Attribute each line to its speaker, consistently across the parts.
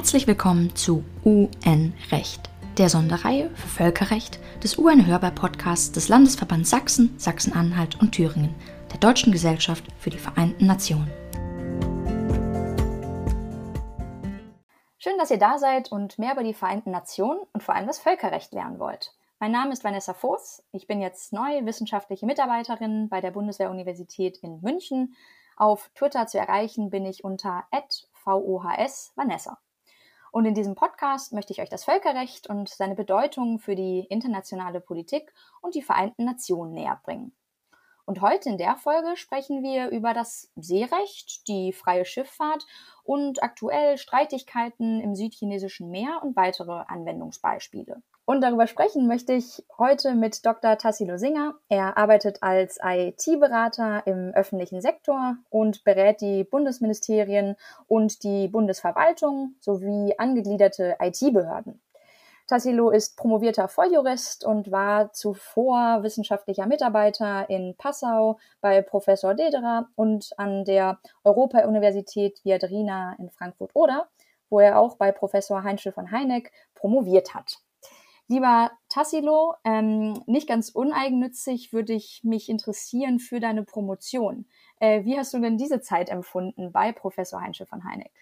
Speaker 1: Herzlich willkommen zu UN-Recht, der Sonderreihe für Völkerrecht des UN-Hörbar-Podcasts des Landesverbands Sachsen, Sachsen-Anhalt und Thüringen, der Deutschen Gesellschaft für die Vereinten Nationen. Schön, dass ihr da seid und mehr über die Vereinten Nationen und vor allem das Völkerrecht lernen wollt. Mein Name ist Vanessa Voß. Ich bin jetzt neue wissenschaftliche Mitarbeiterin bei der Bundeswehr-Universität in München. Auf Twitter zu erreichen bin ich unter VOHS Vanessa. Und in diesem Podcast möchte ich euch das Völkerrecht und seine Bedeutung für die internationale Politik und die Vereinten Nationen näher bringen. Und heute in der Folge sprechen wir über das Seerecht, die freie Schifffahrt und aktuell Streitigkeiten im südchinesischen Meer und weitere Anwendungsbeispiele. Und darüber sprechen möchte ich heute mit Dr. Tassilo Singer. Er arbeitet als IT-Berater im öffentlichen Sektor und berät die Bundesministerien und die Bundesverwaltung sowie angegliederte IT-Behörden. Tassilo ist promovierter Volljurist und war zuvor wissenschaftlicher Mitarbeiter in Passau bei Professor Dederer und an der Europa-Universität Viadrina in Frankfurt-Oder, wo er auch bei Professor Heinschel von Heineck promoviert hat. Lieber Tassilo, ähm, nicht ganz uneigennützig würde ich mich interessieren für deine Promotion. Äh, wie hast du denn diese Zeit empfunden bei Professor Heinze von Heineck?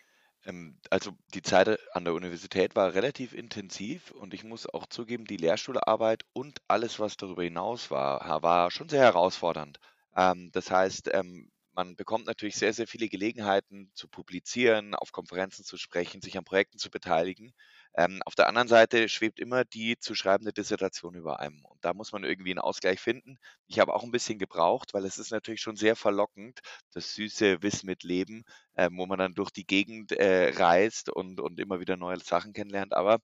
Speaker 2: Ähm, also die Zeit an der Universität war relativ intensiv und ich muss auch zugeben, die Lehrstuhlarbeit und alles, was darüber hinaus war, war schon sehr herausfordernd. Ähm, das heißt, ähm, man bekommt natürlich sehr, sehr viele Gelegenheiten zu publizieren, auf Konferenzen zu sprechen, sich an Projekten zu beteiligen. Ähm, auf der anderen Seite schwebt immer die zu schreibende Dissertation über einem. Und da muss man irgendwie einen Ausgleich finden. Ich habe auch ein bisschen gebraucht, weil es ist natürlich schon sehr verlockend, das süße Wissen mit Leben, äh, wo man dann durch die Gegend äh, reist und, und immer wieder neue Sachen kennenlernt. Aber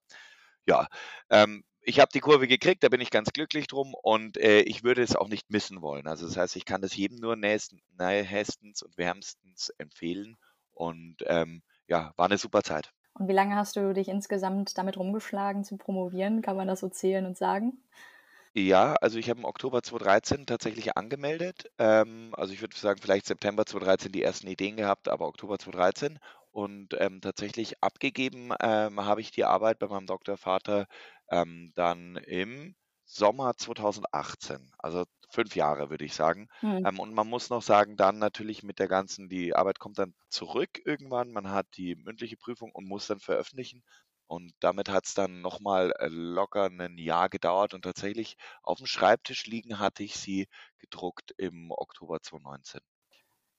Speaker 2: ja, ähm, ich habe die Kurve gekriegt, da bin ich ganz glücklich drum und äh, ich würde es auch nicht missen wollen. Also das heißt, ich kann das jedem nur nächsten, und wärmstens empfehlen und ähm, ja, war eine super Zeit.
Speaker 1: Und wie lange hast du dich insgesamt damit rumgeschlagen zu promovieren? Kann man das so zählen und sagen?
Speaker 2: Ja, also ich habe im Oktober 2013 tatsächlich angemeldet. Ähm, also ich würde sagen, vielleicht September 2013 die ersten Ideen gehabt, aber Oktober 2013. Und ähm, tatsächlich abgegeben ähm, habe ich die Arbeit bei meinem Doktorvater ähm, dann im Sommer 2018. Also fünf Jahre, würde ich sagen. Mhm. Ähm, und man muss noch sagen, dann natürlich mit der ganzen, die Arbeit kommt dann zurück irgendwann. Man hat die mündliche Prüfung und muss dann veröffentlichen. Und damit hat es dann nochmal äh, locker ein Jahr gedauert. Und tatsächlich auf dem Schreibtisch liegen hatte ich sie gedruckt im Oktober 2019.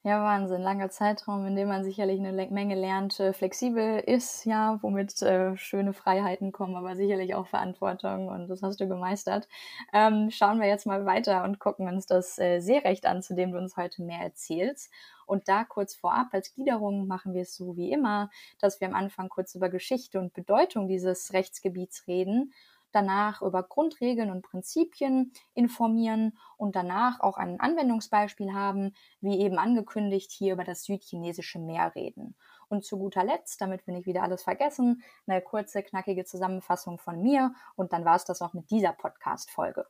Speaker 1: Ja, Wahnsinn. Langer Zeitraum, in dem man sicherlich eine Menge lernt, äh, flexibel ist, ja, womit äh, schöne Freiheiten kommen, aber sicherlich auch Verantwortung und das hast du gemeistert. Ähm, schauen wir jetzt mal weiter und gucken uns das äh, Seerecht an, zu dem du uns heute mehr erzählst. Und da kurz vorab als Gliederung machen wir es so wie immer, dass wir am Anfang kurz über Geschichte und Bedeutung dieses Rechtsgebiets reden danach über Grundregeln und Prinzipien informieren und danach auch ein Anwendungsbeispiel haben, wie eben angekündigt, hier über das südchinesische Meer reden. Und zu guter Letzt, damit wir nicht wieder alles vergessen, eine kurze, knackige Zusammenfassung von mir und dann war es das auch mit dieser Podcast-Folge.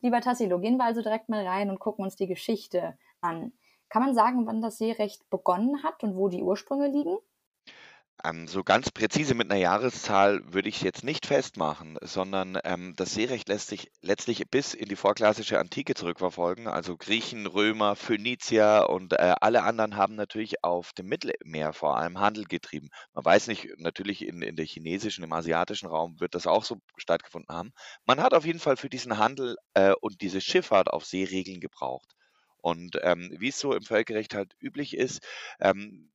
Speaker 1: Lieber Tassilo, gehen wir also direkt mal rein und gucken uns die Geschichte an. Kann man sagen, wann das Seerecht begonnen hat und wo die Ursprünge liegen?
Speaker 2: Ähm, so ganz präzise mit einer Jahreszahl würde ich es jetzt nicht festmachen, sondern ähm, das Seerecht lässt sich letztlich bis in die vorklassische Antike zurückverfolgen. Also Griechen, Römer, Phönizier und äh, alle anderen haben natürlich auf dem Mittelmeer vor allem Handel getrieben. Man weiß nicht, natürlich in, in der chinesischen, im asiatischen Raum wird das auch so stattgefunden haben. Man hat auf jeden Fall für diesen Handel äh, und diese Schifffahrt auf See Regeln gebraucht. Und ähm, wie es so im Völkerrecht halt üblich ist, ähm, äh,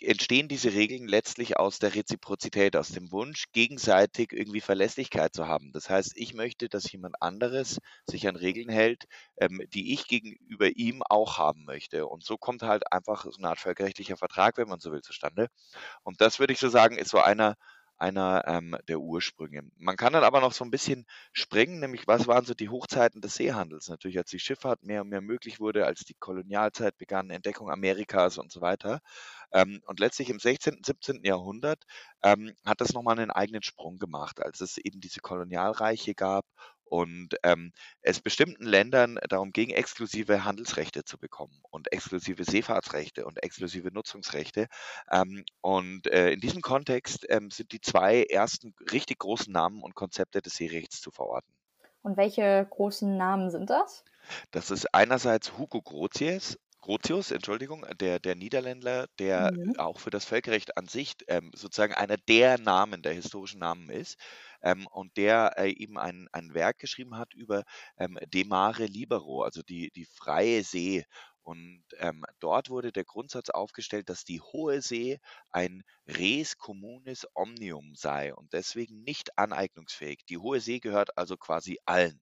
Speaker 2: entstehen diese Regeln letztlich aus der Reziprozität, aus dem Wunsch, gegenseitig irgendwie Verlässlichkeit zu haben. Das heißt, ich möchte, dass jemand anderes sich an Regeln hält, ähm, die ich gegenüber ihm auch haben möchte. Und so kommt halt einfach so eine Art völkerrechtlicher Vertrag, wenn man so will, zustande. Und das würde ich so sagen, ist so einer einer ähm, der Ursprünge. Man kann dann aber noch so ein bisschen springen, nämlich was waren so die Hochzeiten des Seehandels? Natürlich, als die Schifffahrt mehr und mehr möglich wurde, als die Kolonialzeit begann, Entdeckung Amerikas und so weiter. Ähm, und letztlich im 16., 17. Jahrhundert ähm, hat das nochmal einen eigenen Sprung gemacht, als es eben diese Kolonialreiche gab und ähm, es bestimmten Ländern darum ging, exklusive Handelsrechte zu bekommen und exklusive Seefahrtsrechte und exklusive Nutzungsrechte. Ähm, und äh, in diesem Kontext ähm, sind die zwei ersten richtig großen Namen und Konzepte des Seerechts zu verorten.
Speaker 1: Und welche großen Namen sind das?
Speaker 2: Das ist einerseits Hugo Grotius, Grotius, Entschuldigung, der, der Niederländer, der
Speaker 1: Mhm.
Speaker 2: auch für das Völkerrecht an sich ähm, sozusagen einer der Namen, der historischen Namen ist ähm, und der äh, eben ein, ein Werk geschrieben hat über ähm, De Mare Libero, also die, die freie See. Und ähm, dort wurde der Grundsatz aufgestellt, dass die Hohe See ein res communis omnium sei und deswegen nicht aneignungsfähig. Die Hohe See gehört also quasi allen.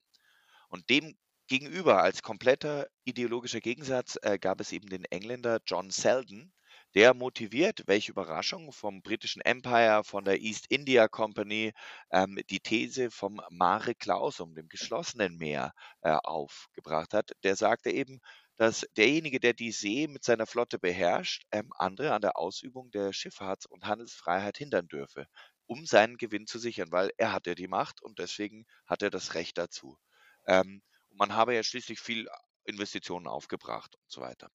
Speaker 2: Und dem gegenüber, als kompletter ideologischer Gegensatz, äh, gab es eben den Engländer John Selden, der motiviert, welche Überraschung, vom britischen Empire, von der East India Company, ähm, die These vom Mare Clausum, dem geschlossenen Meer, äh, aufgebracht hat. Der sagte eben, dass derjenige, der die See mit seiner Flotte beherrscht, ähm, andere an der Ausübung der Schifffahrts- und Handelsfreiheit hindern dürfe, um seinen Gewinn zu sichern, weil er hat ja die Macht und deswegen hat er das Recht dazu. Ähm, und man habe ja schließlich viel Investitionen aufgebracht und so weiter.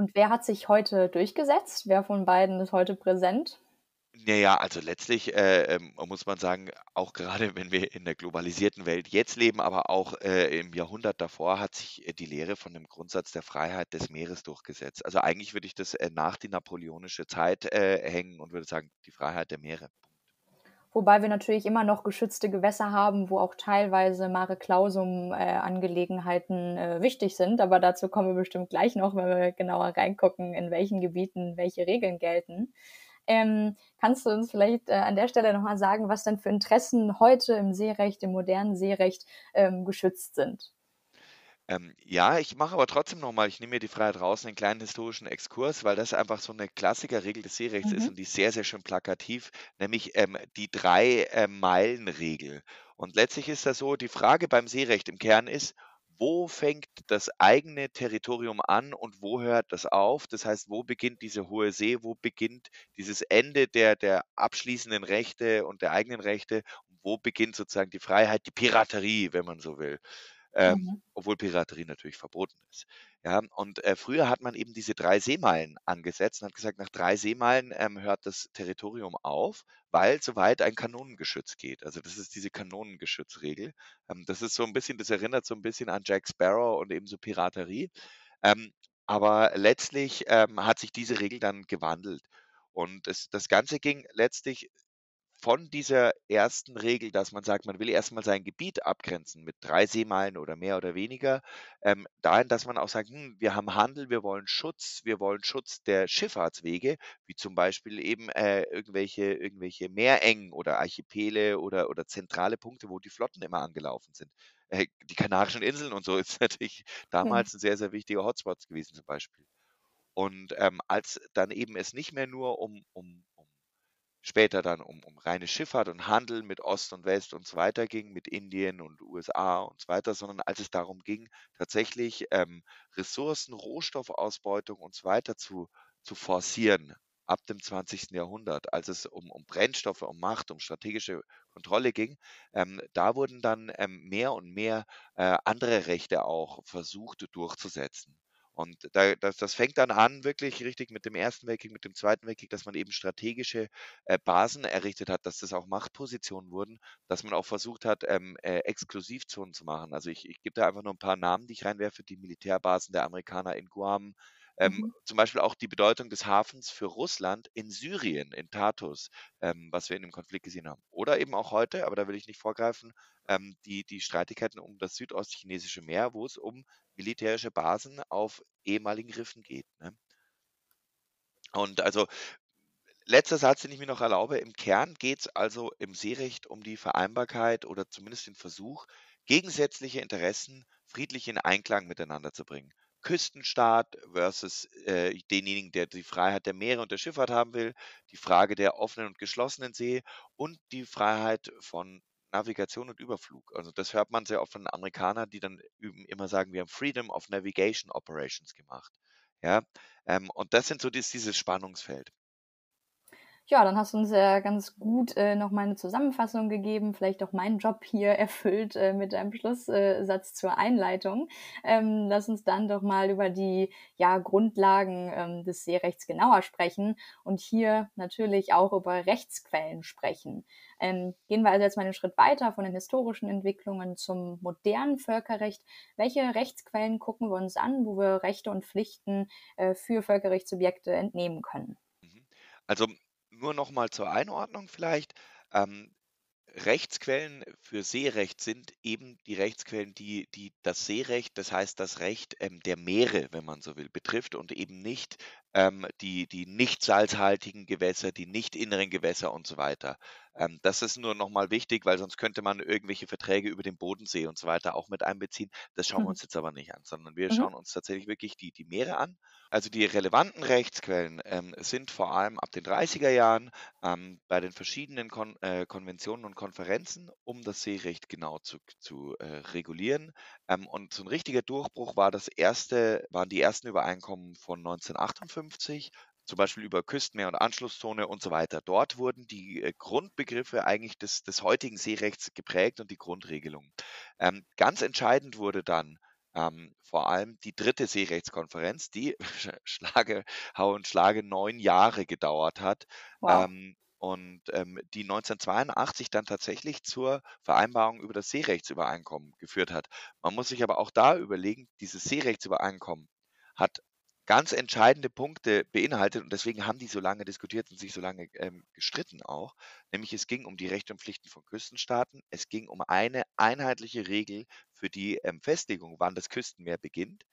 Speaker 1: Und wer hat sich heute durchgesetzt? Wer von beiden ist heute präsent?
Speaker 2: Naja, also letztlich äh, ähm, muss man sagen, auch gerade wenn wir in der globalisierten Welt jetzt leben, aber auch äh, im Jahrhundert davor hat sich äh, die Lehre von dem Grundsatz der Freiheit des Meeres durchgesetzt. Also eigentlich würde ich das äh, nach die napoleonische Zeit äh, hängen und würde sagen, die Freiheit der Meere.
Speaker 1: Wobei wir natürlich immer noch geschützte Gewässer haben, wo auch teilweise Mare Clausum-Angelegenheiten äh, äh, wichtig sind. Aber dazu kommen wir bestimmt gleich noch, wenn wir genauer reingucken, in welchen Gebieten welche Regeln gelten. Ähm, kannst du uns vielleicht äh, an der Stelle nochmal sagen, was denn für Interessen heute im Seerecht, im modernen Seerecht ähm, geschützt sind?
Speaker 2: Ähm, ja, ich mache aber trotzdem noch mal ich nehme mir die Freiheit raus, einen kleinen historischen Exkurs, weil das einfach so eine Klassikerregel des Seerechts ist
Speaker 1: Mhm.
Speaker 2: und die ist sehr, sehr schön plakativ, nämlich, ähm, die 3, ähm. Und letztlich ist das so, die Frage beim Seerecht im Kern ist: Wo fängt das eigene Territorium an und wo hört das auf? Das heißt, wo beginnt diese hohe See? Wo beginnt dieses Ende der der abschließenden Rechte und der eigenen Rechte? Und wo beginnt sozusagen die Freiheit, die Piraterie, wenn man so will? Ähm,
Speaker 1: Mhm.
Speaker 2: obwohl Piraterie natürlich verboten ist. Ja, und äh, früher hat man eben diese drei Seemeilen angesetzt und hat gesagt, nach drei Seemeilen ähm, hört das Territorium auf, weil soweit ein Kanonengeschütz geht. Also das ist diese Kanonengeschützregel. Ähm, das ist so ein bisschen, das erinnert so ein bisschen an Jack Sparrow und eben so Piraterie. Ähm, aber letztlich ähm, hat sich diese Regel dann gewandelt. Und das, das Ganze ging letztlich von dieser ersten Regel, dass man sagt, man will erstmal sein Gebiet abgrenzen mit drei Seemeilen oder mehr oder weniger, ähm, dahin, dass man auch sagt, hm, wir haben Handel, wir wollen Schutz, wir wollen Schutz der Schifffahrtswege, wie zum Beispiel eben äh, irgendwelche, irgendwelche Meerengen oder Archipele oder, oder zentrale Punkte, wo die Flotten immer angelaufen sind. Äh, die Kanarischen Inseln und so ist natürlich damals ein sehr, sehr wichtiger Hotspot gewesen zum Beispiel. Und ähm, als dann eben es nicht mehr nur um, um später dann um, um reine Schifffahrt und Handel mit Ost und West und so weiter ging, mit Indien und USA und so weiter, sondern als es darum ging, tatsächlich ähm, Ressourcen, Rohstoffausbeutung und so weiter zu, zu forcieren ab dem 20. Jahrhundert, als es um, um Brennstoffe, um Macht, um strategische Kontrolle ging, ähm, da wurden dann ähm, mehr und mehr äh, andere Rechte auch versucht durchzusetzen. Und da, das, das fängt dann an, wirklich richtig mit dem Ersten Weltkrieg, mit dem Zweiten Weltkrieg, dass man eben strategische äh, Basen errichtet hat, dass das auch Machtpositionen wurden, dass man auch versucht hat, ähm, äh, Exklusivzonen zu machen. Also ich, ich gebe da einfach nur ein paar Namen, die ich reinwerfe, die Militärbasen der Amerikaner in Guam, ähm,
Speaker 1: Mhm.
Speaker 2: zum Beispiel auch die Bedeutung des Hafens für Russland in Syrien, in Tartus, ähm, was wir in dem Konflikt gesehen haben. Oder eben auch heute, aber da will ich nicht vorgreifen, ähm, die, die Streitigkeiten um das südostchinesische Meer, wo es um militärische Basen auf ehemaligen Riffen geht. Ne? Und also letzter Satz, den ich mir noch erlaube, im Kern geht es also im Seerecht um die Vereinbarkeit oder zumindest den Versuch, gegensätzliche Interessen friedlich in Einklang miteinander zu bringen. Küstenstaat versus äh, denjenigen, der die Freiheit der Meere und der Schifffahrt haben will, die Frage der offenen und geschlossenen See und die Freiheit von Navigation und Überflug. Also das hört man sehr oft von Amerikanern, die dann immer sagen, wir haben Freedom of Navigation Operations gemacht. Ja, ähm, und das sind so dies, dieses Spannungsfeld.
Speaker 1: Ja, dann hast du uns ja ganz gut äh, noch mal eine Zusammenfassung gegeben, vielleicht auch meinen Job hier erfüllt äh, mit deinem Schlusssatz zur Einleitung. Ähm, lass uns dann doch mal über die ja, Grundlagen ähm, des Seerechts genauer sprechen und hier natürlich auch über Rechtsquellen sprechen. Ähm, gehen wir also jetzt mal einen Schritt weiter von den historischen Entwicklungen zum modernen Völkerrecht. Welche Rechtsquellen gucken wir uns an, wo wir Rechte und Pflichten äh, für Völkerrechtssubjekte entnehmen können?
Speaker 2: Mhm. Also nur noch mal zur Einordnung vielleicht. Ähm, Rechtsquellen für Seerecht sind eben die Rechtsquellen, die, die das Seerecht, das heißt das Recht ähm, der Meere, wenn man so will, betrifft und eben nicht ähm, die, die nicht salzhaltigen Gewässer, die nicht inneren Gewässer und so weiter. Ähm, das ist nur nochmal wichtig, weil sonst könnte man irgendwelche Verträge über den Bodensee und so weiter auch mit einbeziehen. Das schauen wir
Speaker 1: Mhm.
Speaker 2: uns jetzt aber nicht an, sondern wir
Speaker 1: Mhm.
Speaker 2: schauen uns tatsächlich wirklich die, die Meere an. Also die relevanten Rechtsquellen ähm, sind vor allem ab den 30er Jahren ähm, bei den verschiedenen Kon äh, Konventionen und Konferenzen, um das Seerecht genau zu, zu äh, regulieren. Ähm, und so ein richtiger Durchbruch war das erste, waren die ersten Übereinkommen von 1958 zum Beispiel über Küstenmeer und Anschlusszone und so weiter. Dort wurden die äh, Grundbegriffe eigentlich des, des heutigen Seerechts geprägt und die Grundregelungen. Ähm, ganz entscheidend wurde dann ähm, vor allem die dritte Seerechtskonferenz, die Schlage, Hau und Schlage neun Jahre gedauert hat
Speaker 1: Wow.
Speaker 2: ähm, und ähm, die 1982 dann tatsächlich zur Vereinbarung über das Seerechtsübereinkommen geführt hat. Man muss sich aber auch da überlegen, dieses Seerechtsübereinkommen hat ganz entscheidende Punkte beinhaltet und deswegen haben die so lange diskutiert und sich so lange ähm, gestritten auch. Nämlich es ging um die Rechte und Pflichten von Küstenstaaten. Es ging um eine einheitliche Regel für die ähm, Festlegung, wann das Küstenmeer beginnt.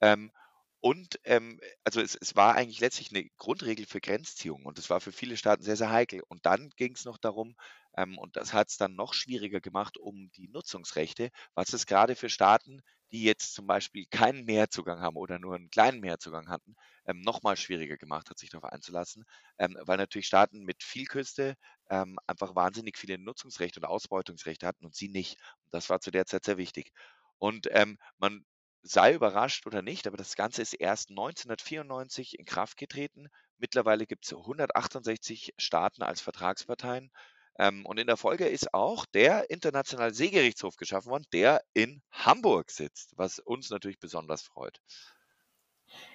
Speaker 2: Ähm, und ähm, also es, es war eigentlich letztlich eine Grundregel für Grenzziehung und das war für viele Staaten sehr, sehr heikel. Und dann ging es noch darum, ähm, und das hat es dann noch schwieriger gemacht, um die Nutzungsrechte, was es gerade für Staaten, die jetzt zum Beispiel keinen Meerzugang haben oder nur einen kleinen Meerzugang hatten, ähm, noch mal schwieriger gemacht hat, sich darauf einzulassen, ähm, weil natürlich Staaten mit viel Küste ähm, einfach wahnsinnig viele Nutzungsrechte und Ausbeutungsrechte hatten und sie nicht. Und das war zu der Zeit sehr wichtig. Und ähm, man sei überrascht oder nicht, aber das Ganze ist erst 1994 in Kraft getreten. Mittlerweile gibt es 168 Staaten als Vertragsparteien. Ähm, und in der Folge ist auch der Internationale Seegerichtshof geschaffen worden, der in Hamburg sitzt, was uns natürlich besonders freut.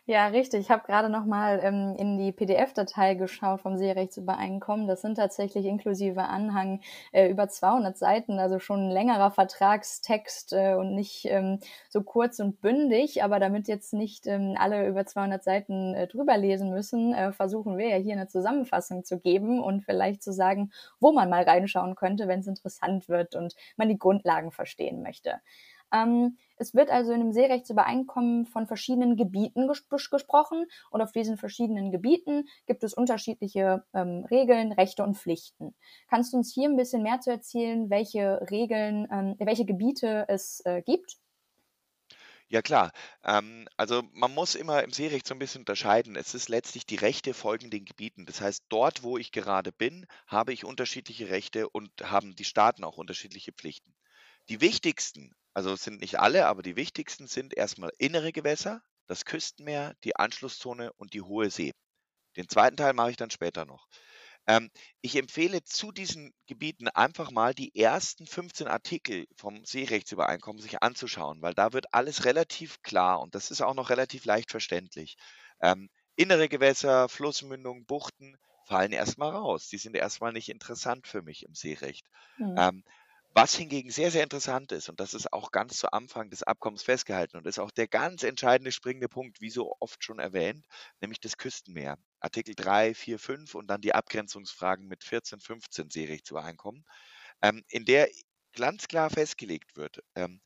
Speaker 1: Ja, richtig. Ich habe gerade noch mal ähm, in die PDF-Datei geschaut vom Seerechtsübereinkommen. Das sind tatsächlich inklusive Anhang äh, über 200 Seiten, also schon ein längerer Vertragstext äh, und nicht ähm, so kurz und bündig. Aber damit jetzt nicht ähm, alle über 200 Seiten äh, drüber lesen müssen, äh, versuchen wir ja hier eine Zusammenfassung zu geben und vielleicht zu sagen, wo man mal reinschauen könnte, wenn es interessant wird und man die Grundlagen verstehen möchte. Ähm, es wird also in einem Seerechtsübereinkommen von verschiedenen Gebieten ges gesprochen und auf diesen verschiedenen Gebieten gibt es unterschiedliche ähm, Regeln, Rechte und Pflichten. Kannst du uns hier ein bisschen mehr zu erzählen, welche Regeln, ähm, welche Gebiete es äh, gibt?
Speaker 2: Ja klar, ähm, also man muss immer im Seerecht so ein bisschen unterscheiden. Es ist letztlich die Rechte folgen den Gebieten. Das heißt, dort, wo ich gerade bin, habe ich unterschiedliche Rechte und haben die Staaten auch unterschiedliche Pflichten. Die wichtigsten, also es sind nicht alle, aber die wichtigsten sind erstmal innere Gewässer, das Küstenmeer, die Anschlusszone und die hohe See. Den zweiten Teil mache ich dann später noch. Ähm, ich empfehle zu diesen Gebieten einfach mal die ersten 15 Artikel vom Seerechtsübereinkommen sich anzuschauen, weil da wird alles relativ klar und das ist auch noch relativ leicht verständlich. Ähm, innere Gewässer, Flussmündungen, Buchten fallen erstmal raus. Die sind erstmal nicht interessant für mich im Seerecht.
Speaker 1: Hm.
Speaker 2: Ähm, was hingegen sehr, sehr interessant ist, und das ist auch ganz zu Anfang des Abkommens festgehalten und ist auch der ganz entscheidende springende Punkt, wie so oft schon erwähnt, nämlich das Küstenmeer. Artikel 3, 4, 5 und dann die Abgrenzungsfragen mit 14, 15 Seerechtsübereinkommen, ähm, in der ganz klar festgelegt wird, ähm,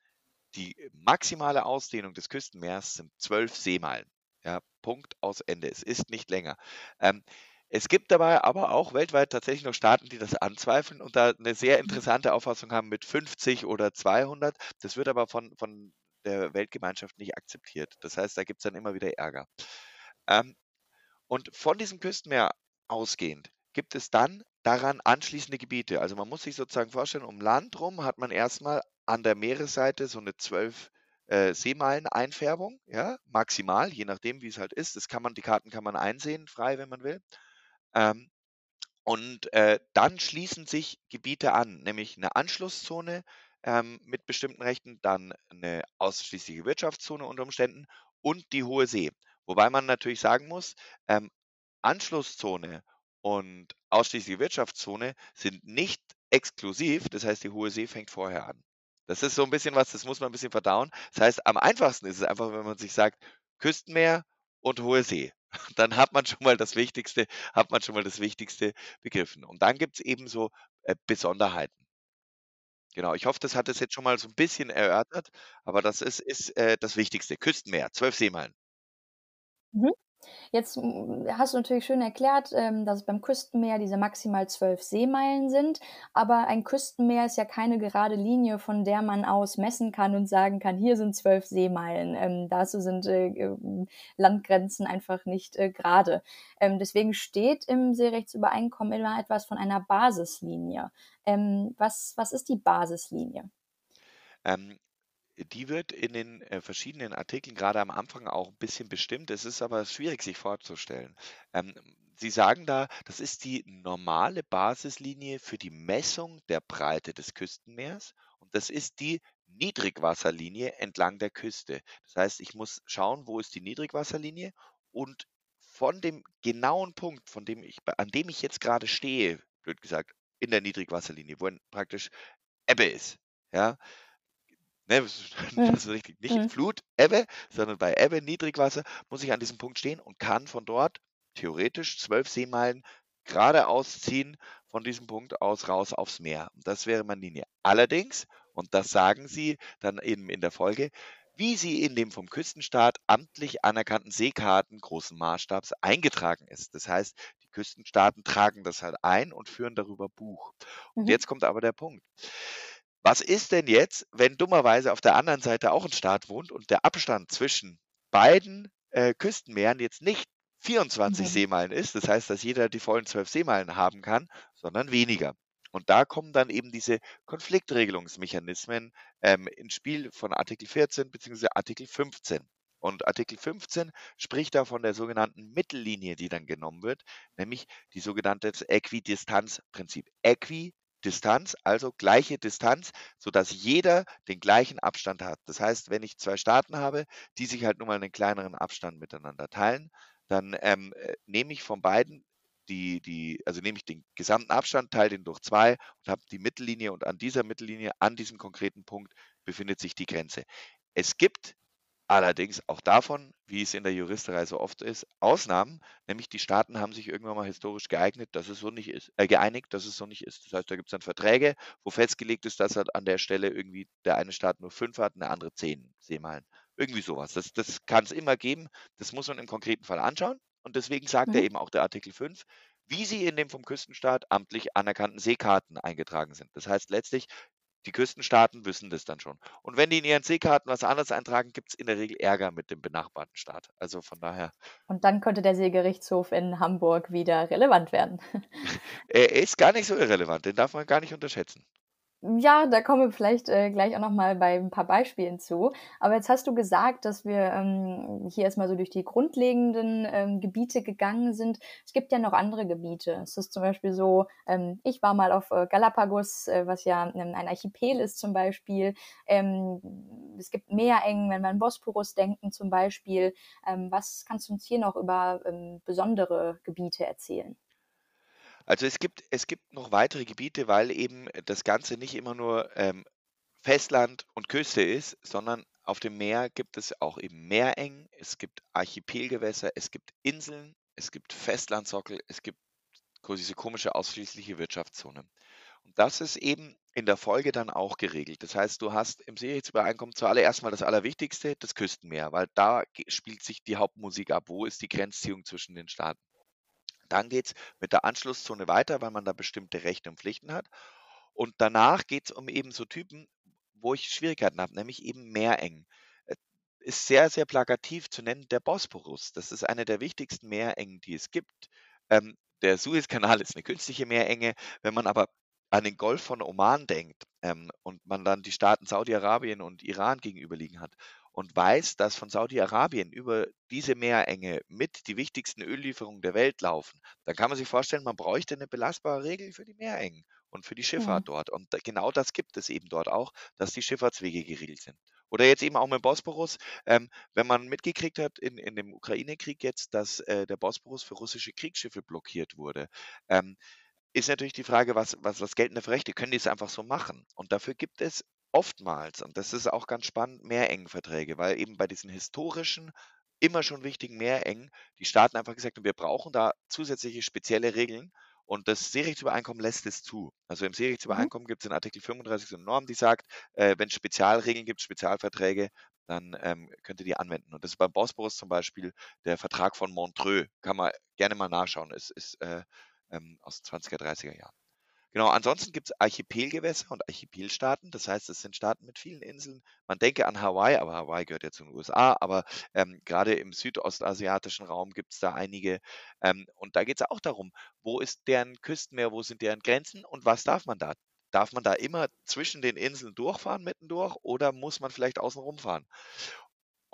Speaker 2: die maximale Ausdehnung des Küstenmeers sind zwölf Seemeilen. Ja, Punkt aus Ende. Es ist nicht länger. Ähm, es gibt dabei aber auch weltweit tatsächlich noch Staaten, die das anzweifeln und da eine sehr interessante Auffassung haben mit 50 oder 200. Das wird aber von, von der Weltgemeinschaft nicht akzeptiert. Das heißt, da gibt es dann immer wieder Ärger. Ähm, und von diesem Küstenmeer ausgehend gibt es dann daran anschließende Gebiete. Also man muss sich sozusagen vorstellen, um Land rum hat man erstmal an der Meeresseite so eine 12 äh, Seemeilen-Einfärbung, ja, maximal, je nachdem, wie es halt ist. Das kann man, die Karten kann man einsehen, frei, wenn man will. Ähm, Und äh, dann schließen sich Gebiete an, nämlich eine Anschlusszone ähm, mit bestimmten Rechten, dann eine ausschließliche Wirtschaftszone unter Umständen und die Hohe See. Wobei man natürlich sagen muss, ähm, Anschlusszone und ausschließliche Wirtschaftszone sind nicht exklusiv, das heißt, die Hohe See fängt vorher an. Das ist so ein bisschen was, das muss man ein bisschen verdauen. Das heißt, am einfachsten ist es einfach, wenn man sich sagt, Küstenmeer und Hohe See. Dann hat man schon mal das Wichtigste, hat man schon mal das Wichtigste begriffen. Und dann gibt es eben so äh, Besonderheiten. Genau, ich hoffe, das hat es jetzt schon mal so ein bisschen erörtert, aber das ist, ist äh, das Wichtigste. Küstenmeer, zwölf Seemeilen.
Speaker 1: Mhm. Jetzt hm, hast du natürlich schön erklärt, ähm, dass es beim Küstenmeer diese maximal zwölf Seemeilen sind, aber ein Küstenmeer ist ja keine gerade Linie, von der man aus messen kann und sagen kann, hier sind zwölf Seemeilen. Ähm, dazu sind äh, ähm, Landgrenzen einfach nicht äh, gerade. Deswegen steht im Seerechtsübereinkommen immer etwas von einer Basislinie. Was, was ist die Basislinie?
Speaker 2: Die wird in den äh, verschiedenen Artikeln gerade am Anfang auch ein bisschen bestimmt. Es ist aber schwierig, sich vorzustellen. Ähm, Sie sagen da, das ist die normale Basislinie für die Messung der Breite des Küstenmeers und das ist die Niedrigwasserlinie entlang der Küste. Das heißt, ich muss schauen, wo ist die Niedrigwasserlinie und von dem genauen Punkt, von dem ich, an dem ich jetzt gerade stehe, blöd gesagt, in der Niedrigwasserlinie, wo praktisch Ebbe ist, ja, Ne, das ist richtig. Nicht
Speaker 1: Mhm.
Speaker 2: Flut, Ebbe, sondern bei Ebbe, Niedrigwasser, muss ich an diesem Punkt stehen und kann von dort theoretisch zwölf Seemeilen geradeaus ziehen, von diesem Punkt aus raus aufs Meer. Das wäre meine Linie. Allerdings, und das sagen Sie dann eben in der Folge, wie sie in dem vom Küstenstaat amtlich anerkannten Seekarten großen Maßstabs eingetragen ist. Das heißt, die Küstenstaaten tragen das halt ein und führen darüber Buch. Und
Speaker 1: Mhm.
Speaker 2: jetzt kommt aber der Punkt. Was ist denn jetzt, wenn dummerweise auf der anderen Seite auch ein Staat wohnt und der Abstand zwischen beiden äh, Küstenmeeren jetzt nicht 24
Speaker 1: Mhm.
Speaker 2: Seemeilen ist, das heißt, dass jeder die vollen 12 Seemeilen haben kann, sondern weniger. Und da kommen dann eben diese Konfliktregelungsmechanismen ähm, ins Spiel von Artikel 14 bzw. Artikel 15. Und Artikel 15 spricht da von der sogenannten Mittellinie, die dann genommen wird, nämlich die sogenannte Äquidistanzprinzip. Äqui Distanz, also gleiche Distanz, sodass jeder den gleichen Abstand hat. Das heißt, wenn ich zwei Staaten habe, die sich halt nur mal einen kleineren Abstand miteinander teilen, dann ähm, äh, nehme ich von beiden die, die, also nehme ich den gesamten Abstand, teile den durch zwei und habe die Mittellinie und an dieser Mittellinie, an diesem konkreten Punkt befindet sich die Grenze. Es gibt Allerdings auch davon, wie es in der Juristerei so oft ist, Ausnahmen, nämlich die Staaten haben sich irgendwann mal historisch geeignet, dass es so nicht ist, äh, geeinigt, dass es so nicht ist. Das heißt, da gibt es dann Verträge, wo festgelegt ist, dass halt an der Stelle irgendwie der eine Staat nur fünf hat und der andere zehn Seemeilen. Irgendwie sowas. Das, das kann es immer geben. Das muss man im konkreten Fall anschauen. Und deswegen sagt
Speaker 1: Mhm.
Speaker 2: er eben auch der Artikel 5, wie sie in den vom Küstenstaat amtlich anerkannten Seekarten eingetragen sind. Das heißt letztlich, die Küstenstaaten wissen das dann schon. Und wenn die in ihren Seekarten was anderes eintragen, gibt es in der Regel Ärger mit dem benachbarten Staat. Also von daher.
Speaker 1: Und dann könnte der Seegerichtshof in Hamburg wieder relevant werden.
Speaker 2: Er ist gar nicht so irrelevant, den darf man gar nicht unterschätzen.
Speaker 1: Ja, da kommen wir vielleicht äh, gleich auch noch mal bei ein paar Beispielen zu. Aber jetzt hast du gesagt, dass wir ähm, hier erstmal so durch die grundlegenden ähm, Gebiete gegangen sind. Es gibt ja noch andere Gebiete. Es ist zum Beispiel so, ähm, ich war mal auf äh, Galapagos, äh, was ja ähm, ein Archipel ist zum Beispiel. Ähm, es gibt Meerengen, wenn wir an Bosporus denken zum Beispiel. Ähm, was kannst du uns hier noch über besondere Gebiete erzählen?
Speaker 2: Also es gibt, es gibt noch weitere Gebiete, weil eben das Ganze nicht immer nur ähm, Festland und Küste ist, sondern auf dem Meer gibt es auch eben Meerengen, es gibt Archipelgewässer, es gibt Inseln, es gibt Festlandsockel, es gibt diese komische ausschließliche Wirtschaftszone. Und das ist eben in der Folge dann auch geregelt. Das heißt, du hast im Seerechtsübereinkommen zuallererst mal das Allerwichtigste, das Küstenmeer, weil da spielt sich die Hauptmusik ab. Wo ist die Grenzziehung zwischen den Staaten? Dann geht es mit der Anschlusszone weiter, weil man da bestimmte Rechte und Pflichten hat. Und danach geht es um eben so Typen, wo ich Schwierigkeiten habe, nämlich eben Meerengen. Äh, ist sehr, sehr plakativ zu nennen, der Bosporus. Das ist eine der wichtigsten Meerengen, die es gibt. Ähm, der Suezkanal ist eine künstliche Meerenge. Wenn man aber an den Golf von Oman denkt ähm, und man dann die Staaten Saudi-Arabien und Iran gegenüberliegen hat und weiß, dass von Saudi-Arabien über diese Meerenge mit die wichtigsten Öllieferungen der Welt laufen, dann kann man sich vorstellen, man bräuchte eine belastbare Regel für die Meerengen und für die Schifffahrt
Speaker 1: Mhm.
Speaker 2: dort. Und genau das gibt es eben dort auch, dass die Schifffahrtswege geregelt sind. Oder jetzt eben auch mit Bosporus. Ähm, wenn man mitgekriegt hat in, in dem Ukraine-Krieg jetzt, dass äh, der Bosporus für russische Kriegsschiffe blockiert wurde, ähm, ist natürlich die Frage, was, was, was gelten da für Rechte? Können die es einfach so machen? Und dafür gibt es oftmals, und das ist auch ganz spannend, Meerengenverträge, weil eben bei diesen historischen, immer schon wichtigen Meerengen die Staaten einfach gesagt haben, wir brauchen da zusätzliche spezielle Regeln. Und das Seerechtsübereinkommen lässt es zu. Also im
Speaker 1: Mhm.
Speaker 2: Seerechtsübereinkommen gibt es in Artikel 35 so eine Norm, die sagt, äh, wenn es Spezialregeln gibt, Spezialverträge, dann ähm, könnt ihr die anwenden. Und das ist beim Bosporus zum Beispiel der Vertrag von Montreux. Kann man gerne mal nachschauen. Es ist äh, ähm, aus 20er, 30er Jahren. Genau, ansonsten gibt es Archipelgewässer und Archipelstaaten. Das heißt, es sind Staaten mit vielen Inseln. Man denke an Hawaii, aber Hawaii gehört ja zu den USA. Aber ähm, gerade im südostasiatischen Raum gibt es da einige. Ähm, und da geht es auch darum, wo ist deren Küstenmeer, wo sind deren Grenzen und was darf man da? Darf man da immer zwischen den Inseln durchfahren mittendurch oder muss man vielleicht außen rumfahren?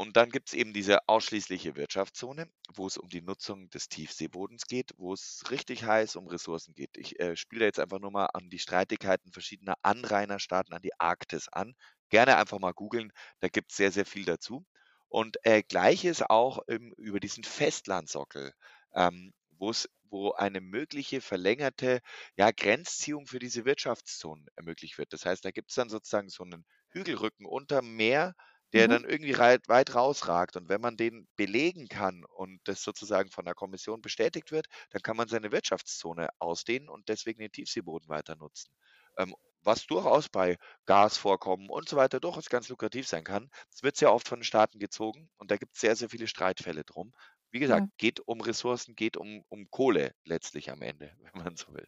Speaker 2: Und dann gibt es eben diese ausschließliche Wirtschaftszone, wo es um die Nutzung des Tiefseebodens geht, wo es richtig heiß um Ressourcen geht. Ich äh, spiele jetzt einfach nur mal an die Streitigkeiten verschiedener Anrainerstaaten, an die Arktis an. Gerne einfach mal googeln, da gibt es sehr, sehr viel dazu. Und äh, gleiches auch ähm, über diesen Festlandsockel, ähm, wo eine mögliche verlängerte ja, Grenzziehung für diese Wirtschaftszonen ermöglicht wird. Das heißt, da gibt es dann sozusagen so einen Hügelrücken unter Meer, der
Speaker 1: Mhm.
Speaker 2: dann irgendwie weit rausragt. Und wenn man den belegen kann und das sozusagen von der Kommission bestätigt wird, dann kann man seine Wirtschaftszone ausdehnen und deswegen den Tiefseeboden weiter nutzen. Ähm, was durchaus bei Gasvorkommen und so weiter durchaus ganz lukrativ sein kann. Es wird sehr oft von den Staaten gezogen und da gibt es sehr, sehr viele Streitfälle drum. Wie gesagt,
Speaker 1: Mhm.
Speaker 2: geht um Ressourcen, geht um, um Kohle letztlich am Ende, wenn man so will.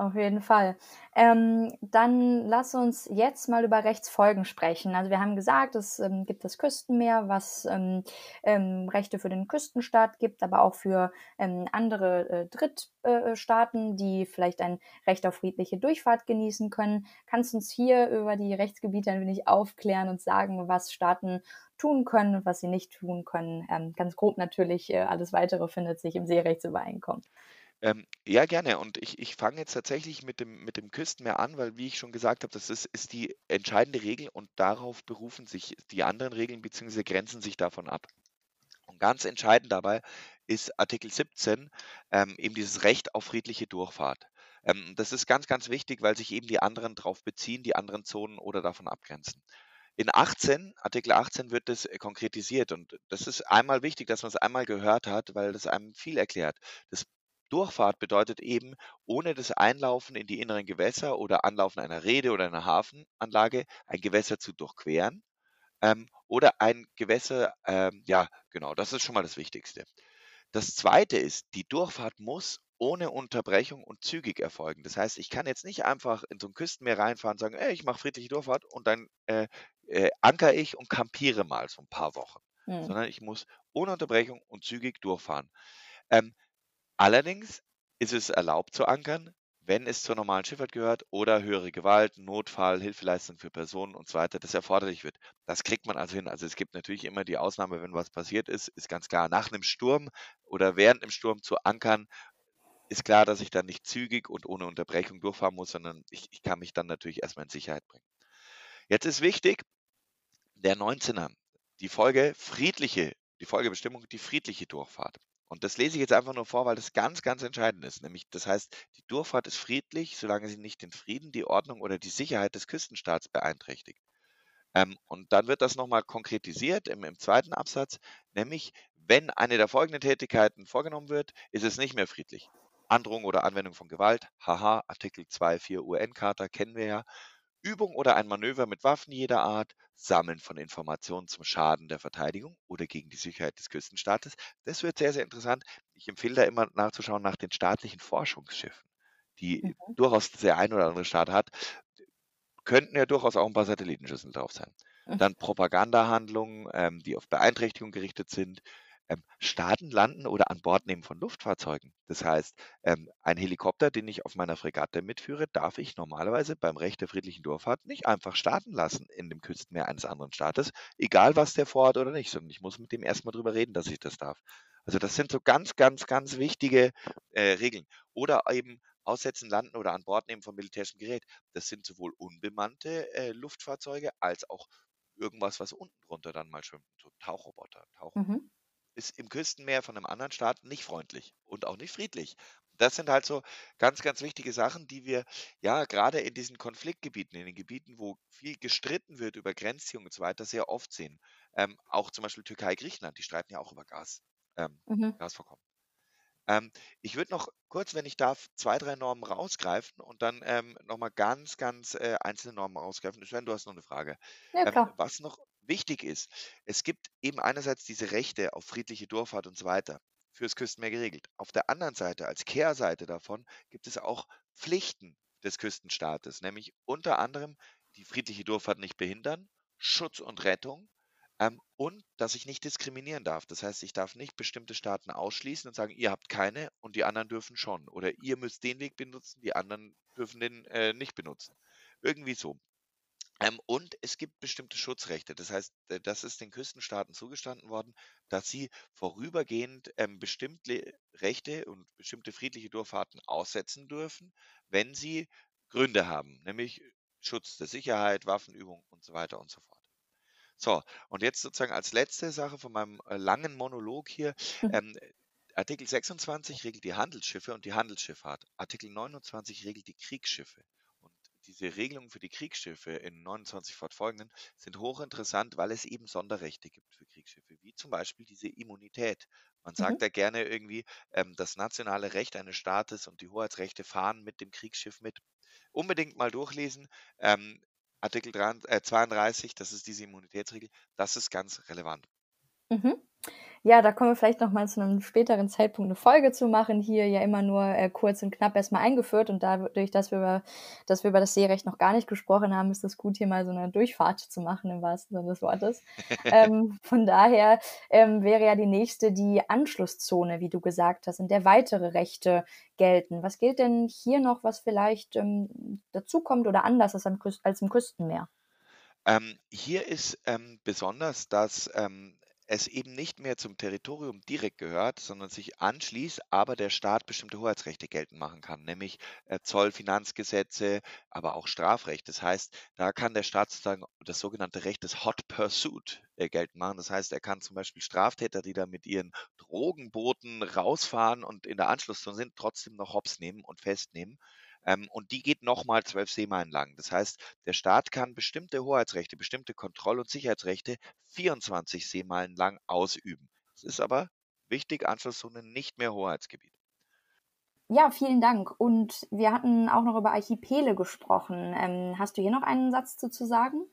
Speaker 1: Auf jeden Fall. Ähm, dann lass uns jetzt mal über Rechtsfolgen sprechen. Also wir haben gesagt, es ähm, gibt das Küstenmeer, was ähm, ähm, Rechte für den Küstenstaat gibt, aber auch für ähm, andere äh, Drittstaaten, die vielleicht ein Recht auf friedliche Durchfahrt genießen können. Kannst du uns hier über die Rechtsgebiete ein wenig aufklären und sagen, was Staaten tun können und was sie nicht tun können? Ähm, ganz grob natürlich, äh, alles weitere findet sich im Seerechtsübereinkommen.
Speaker 2: Ähm, ja, gerne. Und ich, ich fange jetzt tatsächlich mit dem, mit dem Küstenmeer an, weil, wie ich schon gesagt habe, das ist, ist die entscheidende Regel und darauf berufen sich die anderen Regeln bzw. grenzen sich davon ab. Und ganz entscheidend dabei ist Artikel 17, ähm, eben dieses Recht auf friedliche Durchfahrt. Ähm, das ist ganz, ganz wichtig, weil sich eben die anderen darauf beziehen, die anderen Zonen oder davon abgrenzen. In 18, Artikel 18 wird das konkretisiert und das ist einmal wichtig, dass man es einmal gehört hat, weil das einem viel erklärt. Das Durchfahrt bedeutet eben, ohne das Einlaufen in die inneren Gewässer oder Anlaufen einer Reede oder einer Hafenanlage ein Gewässer zu durchqueren ähm, oder ein Gewässer, ähm, ja, genau, das ist schon mal das Wichtigste. Das zweite ist, die Durchfahrt muss ohne Unterbrechung und zügig erfolgen. Das heißt, ich kann jetzt nicht einfach in so ein Küstenmeer reinfahren und sagen, ey, ich mache friedliche Durchfahrt und dann äh, äh, anker ich und kampiere mal so ein paar Wochen,
Speaker 1: Hm.
Speaker 2: sondern ich muss ohne Unterbrechung und zügig durchfahren. Ähm, allerdings ist es erlaubt zu ankern, wenn es zur normalen Schifffahrt gehört oder höhere Gewalt, Notfall, Hilfeleistung für Personen und so weiter, das erforderlich wird. Das kriegt man also hin. Also es gibt natürlich immer die Ausnahme, wenn was passiert ist, ist ganz klar. Nach einem Sturm oder während einem Sturm zu ankern, ist klar, dass ich dann nicht zügig und ohne Unterbrechung durchfahren muss, sondern ich, ich kann mich dann natürlich erstmal in Sicherheit bringen. Jetzt ist wichtig, der 19er, die Folge friedliche, die Folgebestimmung, die friedliche Durchfahrt. Und das lese ich jetzt einfach nur vor, weil das ganz, ganz entscheidend ist. Nämlich, das heißt, die Durchfahrt ist friedlich, solange sie nicht den Frieden, die Ordnung oder die Sicherheit des Küstenstaats beeinträchtigt. Ähm, und dann wird das nochmal konkretisiert im, im zweiten Absatz, nämlich, wenn eine der folgenden Tätigkeiten vorgenommen wird, ist es nicht mehr friedlich. Androhung oder Anwendung von Gewalt, haha, Artikel 2.4 UN-Charta kennen wir ja. Übung oder ein Manöver mit Waffen jeder Art, Sammeln von Informationen zum Schaden der Verteidigung oder gegen die Sicherheit des Küstenstaates. Das wird sehr, sehr interessant. Ich empfehle da immer nachzuschauen nach den staatlichen Forschungsschiffen, die
Speaker 1: Mhm.
Speaker 2: durchaus der ein oder andere Staat hat. Könnten ja durchaus auch ein paar Satellitenschüsseln drauf sein.
Speaker 1: Mhm.
Speaker 2: Dann Propagandahandlungen, ähm, die auf Beeinträchtigung gerichtet sind. Ähm, starten, landen oder an Bord nehmen von Luftfahrzeugen. Das heißt, ähm, ein Helikopter, den ich auf meiner Fregatte mitführe, darf ich normalerweise beim Recht der friedlichen Durchfahrt nicht einfach starten lassen in dem Küstenmeer eines anderen Staates, egal was der vorhat oder nicht, sondern ich muss mit dem erstmal drüber reden, dass ich das darf. Also das sind so ganz, ganz, ganz wichtige äh, Regeln. Oder eben Aussetzen, Landen oder an Bord nehmen von militärischem Gerät. Das sind sowohl unbemannte äh, Luftfahrzeuge als auch irgendwas, was unten drunter dann mal schwimmt. So Tauchroboter. Tauch
Speaker 1: Mhm.
Speaker 2: Ist im Küstenmeer von einem anderen Staat nicht freundlich und auch nicht friedlich. Das sind halt so ganz, ganz wichtige Sachen, die wir ja gerade in diesen Konfliktgebieten, in den Gebieten, wo viel gestritten wird über Grenzziehungen und so weiter, sehr oft sehen. Ähm, auch zum Beispiel Türkei, Griechenland, die streiten ja auch über Gas, ähm,
Speaker 1: Mhm.
Speaker 2: Gasvorkommen. Ähm, ich würde noch kurz, wenn ich darf, zwei, drei Normen rausgreifen und dann ähm, nochmal ganz, ganz äh, einzelne Normen rausgreifen. Sven, du hast noch eine Frage.
Speaker 1: Ja,
Speaker 2: Ähm,
Speaker 1: klar.
Speaker 2: was noch wichtig ist, es gibt eben einerseits diese Rechte auf friedliche Durchfahrt und so weiter fürs Küstenmeer geregelt. Auf der anderen Seite, als Kehrseite davon, gibt es auch Pflichten des Küstenstaates, nämlich unter anderem die friedliche Durchfahrt nicht behindern, Schutz und Rettung ähm, und dass ich nicht diskriminieren darf. Das heißt, ich darf nicht bestimmte Staaten ausschließen und sagen, ihr habt keine und die anderen dürfen schon. Oder ihr müsst den Weg benutzen, die anderen dürfen den äh, nicht benutzen. Irgendwie so. Ähm, und es gibt bestimmte Schutzrechte. Das heißt, äh, das ist den Küstenstaaten zugestanden worden, dass sie vorübergehend ähm, bestimmte Rechte und bestimmte friedliche Durchfahrten aussetzen dürfen, wenn sie Gründe haben, nämlich Schutz der Sicherheit, Waffenübung und so weiter und so fort. So, und jetzt sozusagen als letzte Sache von meinem äh, langen Monolog hier.
Speaker 1: Mhm.
Speaker 2: Ähm, Artikel 26 regelt die Handelsschiffe und die Handelsschifffahrt. Artikel 29 regelt die Kriegsschiffe. Diese Regelungen für die Kriegsschiffe in 29 fortfolgenden sind hochinteressant, weil es eben Sonderrechte gibt für Kriegsschiffe, wie zum Beispiel diese Immunität. Man sagt
Speaker 1: Mhm.
Speaker 2: da gerne irgendwie, ähm, das nationale Recht eines Staates und die Hoheitsrechte fahren mit dem Kriegsschiff mit. Unbedingt mal durchlesen. Ähm, Artikel 3, äh, 32, das ist diese Immunitätsregel, das ist ganz relevant.
Speaker 1: Mhm. Ja, da kommen wir vielleicht noch mal zu einem späteren Zeitpunkt eine Folge zu machen. Hier ja immer nur äh, kurz und knapp erstmal eingeführt und dadurch, dass wir, über, dass wir über das Seerecht noch gar nicht gesprochen haben, ist es gut, hier mal so eine Durchfahrt zu machen, im wahrsten Sinne des Wortes. ähm, von daher ähm, wäre ja die nächste die Anschlusszone, wie du gesagt hast, in der weitere Rechte gelten. Was gilt denn hier noch, was vielleicht ähm, dazukommt oder anders ist als im Küstenmeer?
Speaker 2: Ähm, hier ist ähm, besonders, dass ähm, es eben nicht mehr zum Territorium direkt gehört, sondern sich anschließt, aber der Staat bestimmte Hoheitsrechte geltend machen kann, nämlich äh, Zoll, Finanzgesetze, aber auch Strafrecht. Das heißt, da kann der Staat sozusagen das sogenannte Recht des Hot Pursuit äh, geltend machen. Das heißt, er kann zum Beispiel Straftäter, die da mit ihren Drogenbooten rausfahren und in der Anschlusszone sind, trotzdem noch hops nehmen und festnehmen. Ähm, und die geht nochmal zwölf Seemeilen lang. Das heißt, der Staat kann bestimmte Hoheitsrechte, bestimmte Kontroll- und Sicherheitsrechte 24 Seemeilen lang ausüben. Es ist aber wichtig, Anschlusszone nicht mehr Hoheitsgebiet.
Speaker 1: Ja, vielen Dank. Und wir hatten auch noch über Archipele gesprochen. Ähm, hast du hier noch einen Satz zu, zu sagen?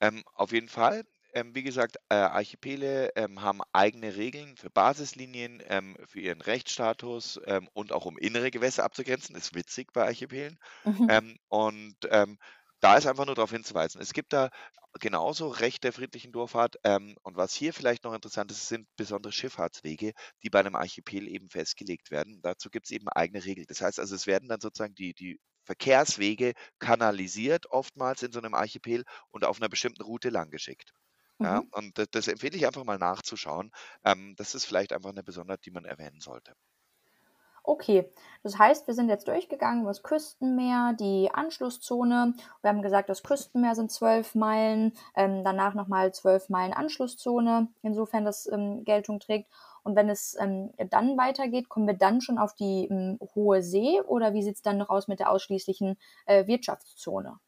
Speaker 2: Ähm, auf jeden Fall. Ähm, wie gesagt, äh, Archipele ähm, haben eigene Regeln für Basislinien, ähm, für ihren Rechtsstatus ähm, und auch um innere Gewässer abzugrenzen. Ist witzig bei Archipelen.
Speaker 1: Mhm.
Speaker 2: Ähm, und ähm, da ist einfach nur darauf hinzuweisen. Es gibt da genauso Recht der friedlichen Durchfahrt. Ähm, und was hier vielleicht noch interessant ist, sind besondere Schifffahrtswege, die bei einem Archipel eben festgelegt werden. Dazu gibt es eben eigene Regeln. Das heißt also, es werden dann sozusagen die, die Verkehrswege kanalisiert, oftmals in so einem Archipel und auf einer bestimmten Route langgeschickt. Ja,
Speaker 1: Mhm.
Speaker 2: und das, das empfehle ich einfach mal nachzuschauen. Ähm, das ist vielleicht einfach eine Besonderheit, die man erwähnen sollte.
Speaker 1: Okay, das heißt, wir sind jetzt durchgegangen über das Küstenmeer, die Anschlusszone. Wir haben gesagt, das Küstenmeer sind zwölf Meilen, ähm, danach nochmal zwölf Meilen Anschlusszone, insofern das ähm, Geltung trägt. Und wenn es ähm, dann weitergeht, kommen wir dann schon auf die ähm, hohe See oder wie sieht es dann noch aus mit der ausschließlichen äh, Wirtschaftszone?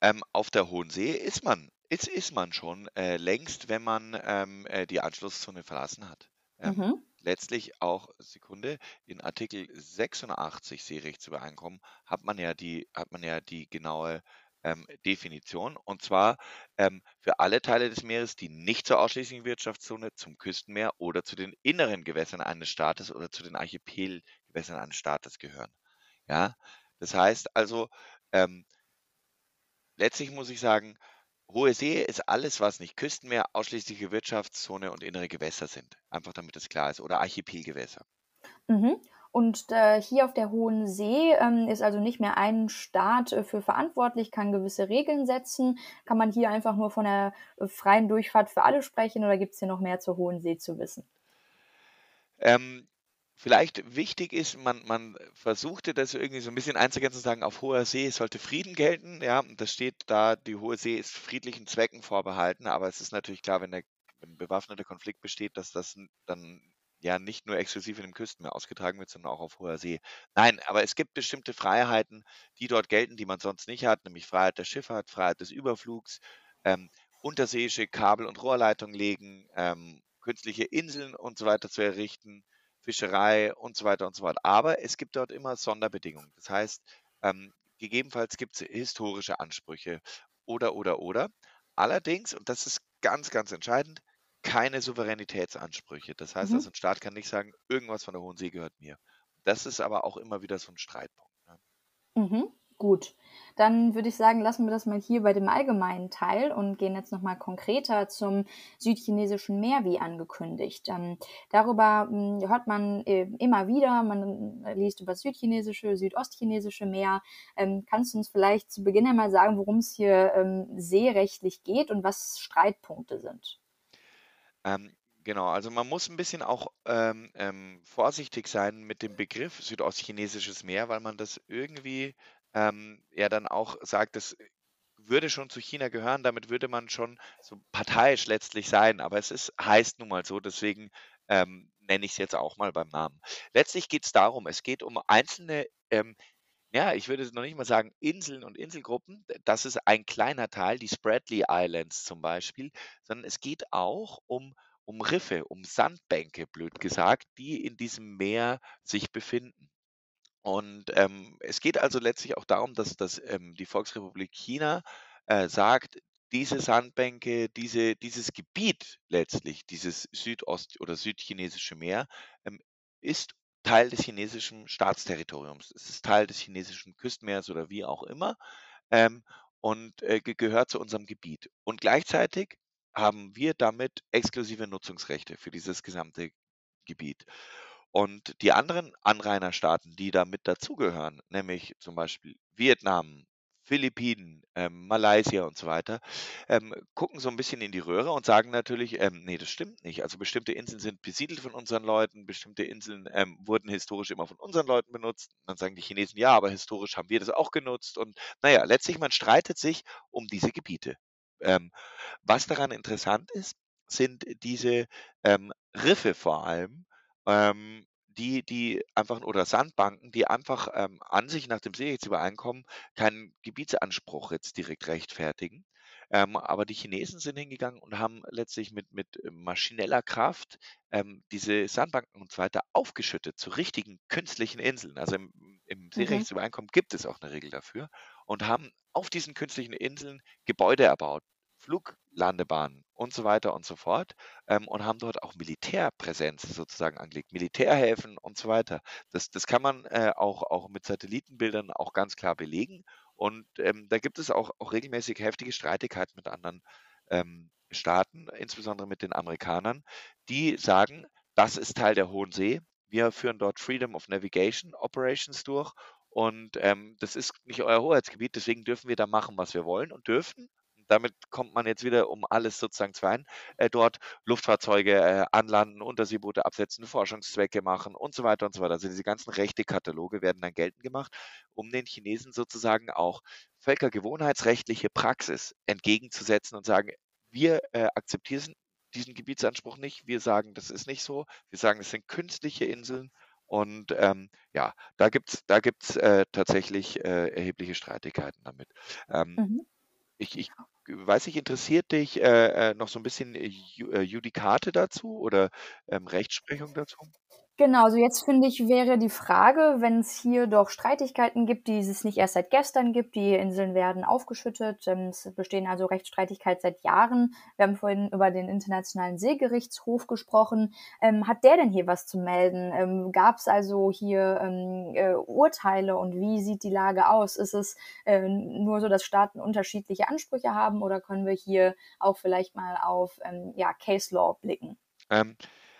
Speaker 2: Ähm, auf der Hohen See ist man, ist, ist man schon äh, längst, wenn man ähm, äh, die Anschlusszone verlassen hat. Ähm,
Speaker 1: Mhm.
Speaker 2: letztlich auch, Sekunde, in Artikel 86 Seerechtsübereinkommen hat man ja die, hat man ja die genaue ähm, Definition und zwar ähm, für alle Teile des Meeres, die nicht zur ausschließlichen Wirtschaftszone, zum Küstenmeer oder zu den inneren Gewässern eines Staates oder zu den Archipelgewässern eines Staates gehören. Ja, das heißt also, ähm, letztlich muss ich sagen, Hohe See ist alles, was nicht Küstenmeer, ausschließliche Wirtschaftszone und innere Gewässer sind. Einfach damit es klar ist. Oder Archipelgewässer.
Speaker 1: Mhm. Und äh, hier auf der Hohen See ähm, ist also nicht mehr ein Staat äh, für verantwortlich, kann gewisse Regeln setzen. Kann man hier einfach nur von der äh, freien Durchfahrt für alle sprechen oder gibt es hier noch mehr zur Hohen See zu wissen?
Speaker 2: Ähm, vielleicht wichtig ist, man, man versuchte das irgendwie so ein bisschen einzugrenzen, zu sagen, auf hoher See sollte Frieden gelten. Ja, das steht da, die Hohe See ist friedlichen Zwecken vorbehalten, aber es ist natürlich klar, wenn der wenn bewaffneter Konflikt besteht, dass das dann ja nicht nur exklusiv in dem Küstenmeer ausgetragen wird, sondern auch auf hoher See. Nein, aber es gibt bestimmte Freiheiten, die dort gelten, die man sonst nicht hat, nämlich Freiheit der Schifffahrt, Freiheit des Überflugs, ähm, unterseeische Kabel- und Rohrleitungen legen, ähm, künstliche Inseln und so weiter zu errichten, Fischerei und so weiter und so fort. Aber es gibt dort immer Sonderbedingungen. Das heißt, ähm, gegebenenfalls gibt es historische Ansprüche oder, oder, oder. Allerdings, und das ist ganz, ganz entscheidend, keine Souveränitätsansprüche. Das heißt,
Speaker 1: Mhm.
Speaker 2: also ein Staat kann nicht sagen, irgendwas von der Hohen See gehört mir. Das ist aber auch immer wieder so ein Streitpunkt. Ne?
Speaker 1: Mhm. Gut, dann würde ich sagen, lassen wir das mal hier bei dem allgemeinen Teil und gehen jetzt nochmal konkreter zum südchinesischen Meer, wie angekündigt. Ähm, darüber mh, hm, hört man äh, immer wieder, man liest über das südchinesische, südostchinesische Meer. Ähm, kannst du uns vielleicht zu Beginn einmal sagen, worum es hier ähm, seerechtlich geht und was Streitpunkte sind?
Speaker 2: Ähm, genau, also man muss ein bisschen auch ähm, ähm, vorsichtig sein mit dem Begriff südostchinesisches Meer, weil man das irgendwie ähm, ja dann auch sagt, das würde schon zu China gehören, damit würde man schon so parteiisch letztlich sein, aber es ist, heißt nun mal so, deswegen ähm, nenne ich es jetzt auch mal beim Namen. Letztlich geht es darum, es geht um einzelne, ähm, ja, ich würde noch nicht mal sagen Inseln und Inselgruppen, das ist ein kleiner Teil, die Spratly Islands zum Beispiel, sondern es geht auch um, um Riffe, um Sandbänke, blöd gesagt, die in diesem Meer sich befinden. Und ähm, es geht also letztlich auch darum, dass, dass ähm, die Volksrepublik China äh, sagt, diese Sandbänke, diese, dieses Gebiet letztlich, dieses Südost- oder südchinesische Meer, ähm, ist Teil des chinesischen Staatsterritoriums. Es ist Teil des chinesischen Küstenmeers oder wie auch immer ähm, und äh, ge- gehört zu unserem Gebiet. Und gleichzeitig haben wir damit exklusive Nutzungsrechte für dieses gesamte Gebiet. Und die anderen Anrainerstaaten, die da mit dazugehören, nämlich zum Beispiel Vietnam, Philippinen, ähm, Malaysia und so weiter, ähm, gucken so ein bisschen in die Röhre und sagen natürlich, ähm, nee, das stimmt nicht. Also bestimmte Inseln sind besiedelt von unseren Leuten, bestimmte Inseln ähm, wurden historisch immer von unseren Leuten benutzt. Und dann sagen die Chinesen, ja, aber historisch haben wir das auch genutzt. Und naja, letztlich, man streitet sich um diese Gebiete. Ähm, was daran interessant ist, sind diese ähm, Riffe vor allem, ähm, die die einfach oder Sandbanken, die einfach, ähm, an sich nach dem Seerechtsübereinkommen keinen Gebietsanspruch jetzt direkt rechtfertigen. Ähm, aber die Chinesen sind hingegangen und haben letztlich mit mit äh, maschineller Kraft, ähm, diese Sandbanken und so weiter aufgeschüttet zu richtigen künstlichen Inseln. Also, im im
Speaker 1: Mhm.
Speaker 2: Seerechtsübereinkommen gibt es auch eine Regel dafür und haben auf diesen künstlichen Inseln Gebäude erbaut, Fluglandebahnen und so weiter und so fort ähm, und haben dort auch Militärpräsenz sozusagen angelegt, Militärhäfen und so weiter. Das, das kann man äh, auch, auch mit Satellitenbildern auch ganz klar belegen. Und ähm, da gibt es auch, auch regelmäßig heftige Streitigkeiten mit anderen ähm, Staaten, insbesondere mit den Amerikanern, die sagen, das ist Teil der Hohen See. Wir führen dort Freedom of Navigation Operations durch und ähm, das ist nicht euer Hoheitsgebiet, deswegen dürfen wir da machen, was wir wollen und dürfen damit kommt man jetzt wieder, um alles sozusagen zu vereinen, äh, dort Luftfahrzeuge äh, anlanden, Unterseeboote absetzen, Forschungszwecke machen und so weiter und so weiter. Also diese ganzen Rechtekataloge werden dann geltend gemacht, um den Chinesen sozusagen auch völkergewohnheitsrechtliche Praxis entgegenzusetzen und sagen, wir äh, akzeptieren diesen Gebietsanspruch nicht. Wir sagen, das ist nicht so. Wir sagen, es sind künstliche Inseln. Und ähm, ja, da gibt es da gibt's, äh, tatsächlich äh, erhebliche Streitigkeiten damit. Ähm,
Speaker 1: Mhm.
Speaker 2: ich, ich weiß nicht, interessiert dich äh, äh, noch so ein bisschen äh, äh, Judikate dazu oder ähm, Rechtsprechung dazu?
Speaker 1: Genau, also jetzt finde ich, wäre die Frage, wenn es hier doch Streitigkeiten gibt, die es nicht erst seit gestern gibt, die Inseln werden aufgeschüttet, ähm, es bestehen also Rechtsstreitigkeiten seit Jahren. Wir haben vorhin über den Internationalen Seegerichtshof gesprochen. Ähm, hat der denn hier was zu melden? Ähm, Gab es also hier ähm, äh, Urteile und wie sieht die Lage aus? Ist es äh, nur so, dass Staaten unterschiedliche Ansprüche haben oder können wir hier auch vielleicht mal auf ähm, ja, Case Law blicken?
Speaker 2: Ähm,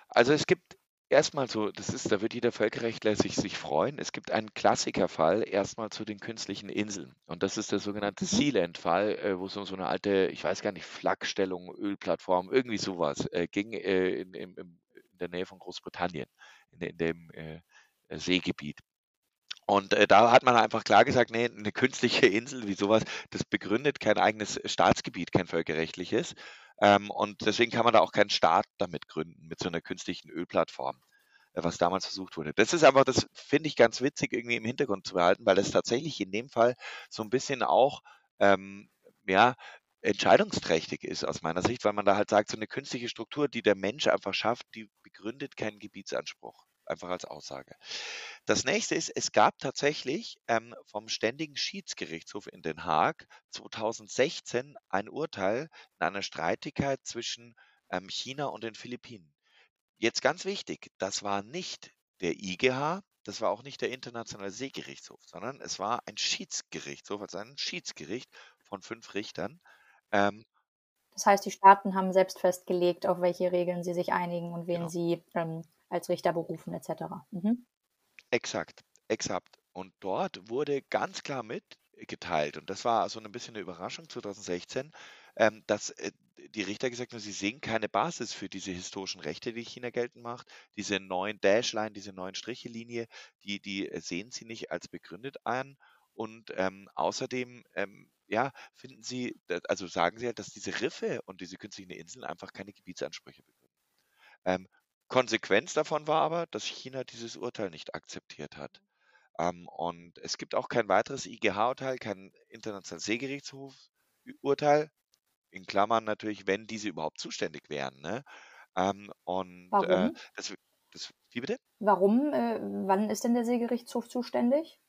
Speaker 2: also es gibt Erstmal so, das ist da wird jeder Völkerrechtler sich sich freuen. Es gibt einen Klassikerfall erstmal zu den künstlichen Inseln und das ist der sogenannte
Speaker 1: Mhm.
Speaker 2: Sealand-Fall, äh, wo es um so eine alte, ich weiß gar nicht, Flakstellung, Ölplattform, irgendwie sowas äh, ging, äh, in im in der Nähe von Großbritannien, in in dem, äh, äh, Seegebiet. Und, äh, da hat man einfach klar gesagt: „Ne, 'ne künstliche Insel wie sowas, das begründet kein eigenes Staatsgebiet, kein völkerrechtliches.“ Ähm, und deswegen kann man da auch keinen Staat damit gründen, mit so einer künstlichen Ölplattform, äh, was damals versucht wurde. Das ist aber das finde ich ganz witzig irgendwie im Hintergrund zu behalten, weil das tatsächlich in dem Fall so ein bisschen auch, ähm, ja, entscheidungsträchtig ist aus meiner Sicht, weil man da halt sagt, so eine künstliche Struktur, die der Mensch einfach schafft, die begründet keinen Gebietsanspruch, einfach als Aussage. Das nächste ist, es gab tatsächlich ähm, vom Ständigen Schiedsgerichtshof in Den Haag 2016 ein Urteil in einer Streitigkeit zwischen ähm, China und den Philippinen. Jetzt ganz wichtig, das war nicht der IGH, das war auch nicht der Internationale Seegerichtshof, sondern es war ein Schiedsgerichtshof, also ein Schiedsgericht von fünf Richtern. Ähm,
Speaker 1: Das heißt, die Staaten haben selbst festgelegt, auf welche Regeln sie sich einigen und wen
Speaker 2: genau.
Speaker 1: sie ähm, als Richter berufen etc. Mhm.
Speaker 2: Exakt, exakt. Und dort wurde ganz klar mitgeteilt, und das war so ein bisschen eine Überraschung 2016, ähm, dass äh, die Richter gesagt haben, sie sehen keine Basis für diese historischen Rechte, die China geltend macht. Diese neuen Dashline, diese neuen Strichelinie, die, die sehen sie nicht als begründet an. Und ähm, außerdem, ähm, ja, finden sie, also sagen sie halt, dass diese Riffe und diese künstlichen Inseln einfach keine Gebietsansprüche begründen. Ähm, Konsequenz davon war aber, dass China dieses Urteil nicht akzeptiert hat. Ähm, und es gibt auch kein weiteres IGH-Urteil, kein internationales Seegerichtshof-Urteil, in Klammern natürlich, wenn diese überhaupt zuständig wären. Ne? Ähm, und äh,
Speaker 1: Warum?
Speaker 2: das, das, wie bitte?
Speaker 1: Warum? Äh, wann ist denn der Seegerichtshof zuständig?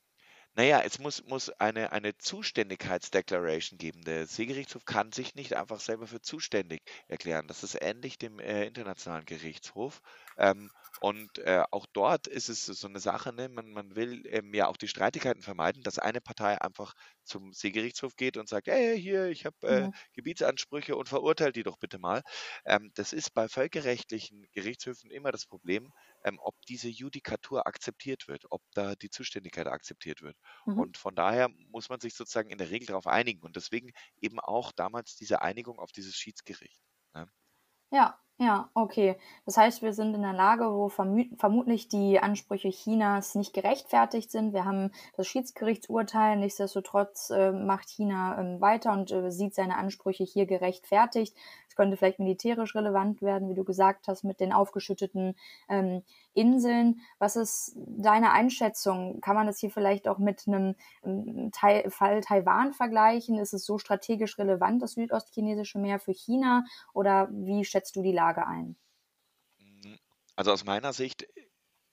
Speaker 2: Naja, es muss, muss eine, eine Zuständigkeitsdeclaration geben. Der Seegerichtshof kann sich nicht einfach selber für zuständig erklären. Das ist ähnlich dem äh, Internationalen Gerichtshof. Ähm, und äh, auch dort ist es so eine Sache, ne? man, man will ähm, ja auch die Streitigkeiten vermeiden, dass eine Partei einfach zum Seegerichtshof geht und sagt, hey, hier, ich habe äh,
Speaker 1: Mhm.
Speaker 2: Gebietsansprüche und verurteilt die doch bitte mal. Ähm, das ist bei völkerrechtlichen Gerichtshöfen immer das Problem, ähm, ob diese Judikatur akzeptiert wird, ob da die Zuständigkeit akzeptiert wird.
Speaker 1: Mhm.
Speaker 2: Und von daher muss man sich sozusagen in der Regel darauf einigen. Und deswegen eben auch damals diese Einigung auf dieses Schiedsgericht. Ne?
Speaker 1: Ja, ja, okay. Das heißt, wir sind in einer Lage, wo vermutlich die Ansprüche Chinas nicht gerechtfertigt sind. Wir haben das Schiedsgerichtsurteil. Nichtsdestotrotz äh, macht China ähm, weiter und äh, sieht seine Ansprüche hier gerechtfertigt. Könnte vielleicht militärisch relevant werden, wie du gesagt hast, mit den aufgeschütteten ähm, Inseln. Was ist deine Einschätzung? Kann man das hier vielleicht auch mit einem ähm, Teil, Fall Taiwan vergleichen? Ist es so strategisch relevant, das südostchinesische Meer für China? Oder wie schätzt du die Lage ein?
Speaker 2: Also aus meiner Sicht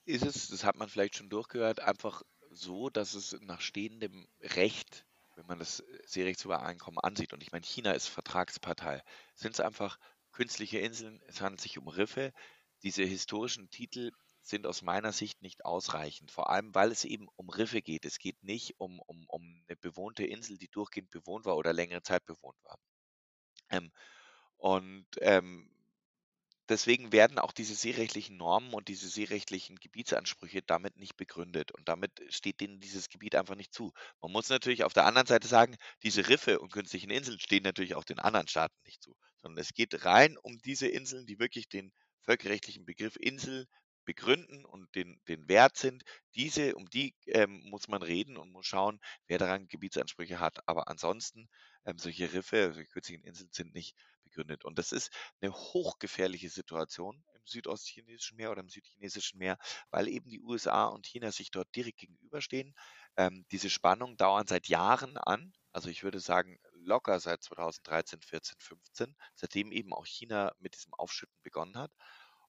Speaker 2: ist es, das hat man vielleicht schon durchgehört, einfach so, dass es nach stehendem Recht, wenn man das Seerechtsübereinkommen ansieht, und ich meine, China ist Vertragspartei, sind es einfach künstliche Inseln, es handelt sich um Riffe. Diese historischen Titel sind aus meiner Sicht nicht ausreichend, vor allem weil es eben um Riffe geht. Es geht nicht um, um, um eine bewohnte Insel, die durchgehend bewohnt war oder längere Zeit bewohnt war. Ähm, und ähm, deswegen werden auch diese seerechtlichen Normen und diese seerechtlichen Gebietsansprüche damit nicht begründet. Und damit steht denen dieses Gebiet einfach nicht zu. Man muss natürlich auf der anderen Seite sagen, diese Riffe und künstlichen Inseln stehen natürlich auch den anderen Staaten nicht zu, sondern es geht rein um diese Inseln, die wirklich den völkerrechtlichen Begriff Insel begründen und den, den Wert sind. Diese, um die ähm, muss man reden und muss schauen, wer daran Gebietsansprüche hat. Aber ansonsten, ähm, solche Riffe, solche künstlichen Inseln sind nicht begründet. Und das ist eine hochgefährliche Situation im südostchinesischen Meer oder im südchinesischen Meer, weil eben die USA und China sich dort direkt gegenüberstehen. Ähm, diese Spannungen dauern seit Jahren an. Also ich würde sagen, locker seit 2013, 14, 15, seitdem eben auch China mit diesem Aufschütten begonnen hat.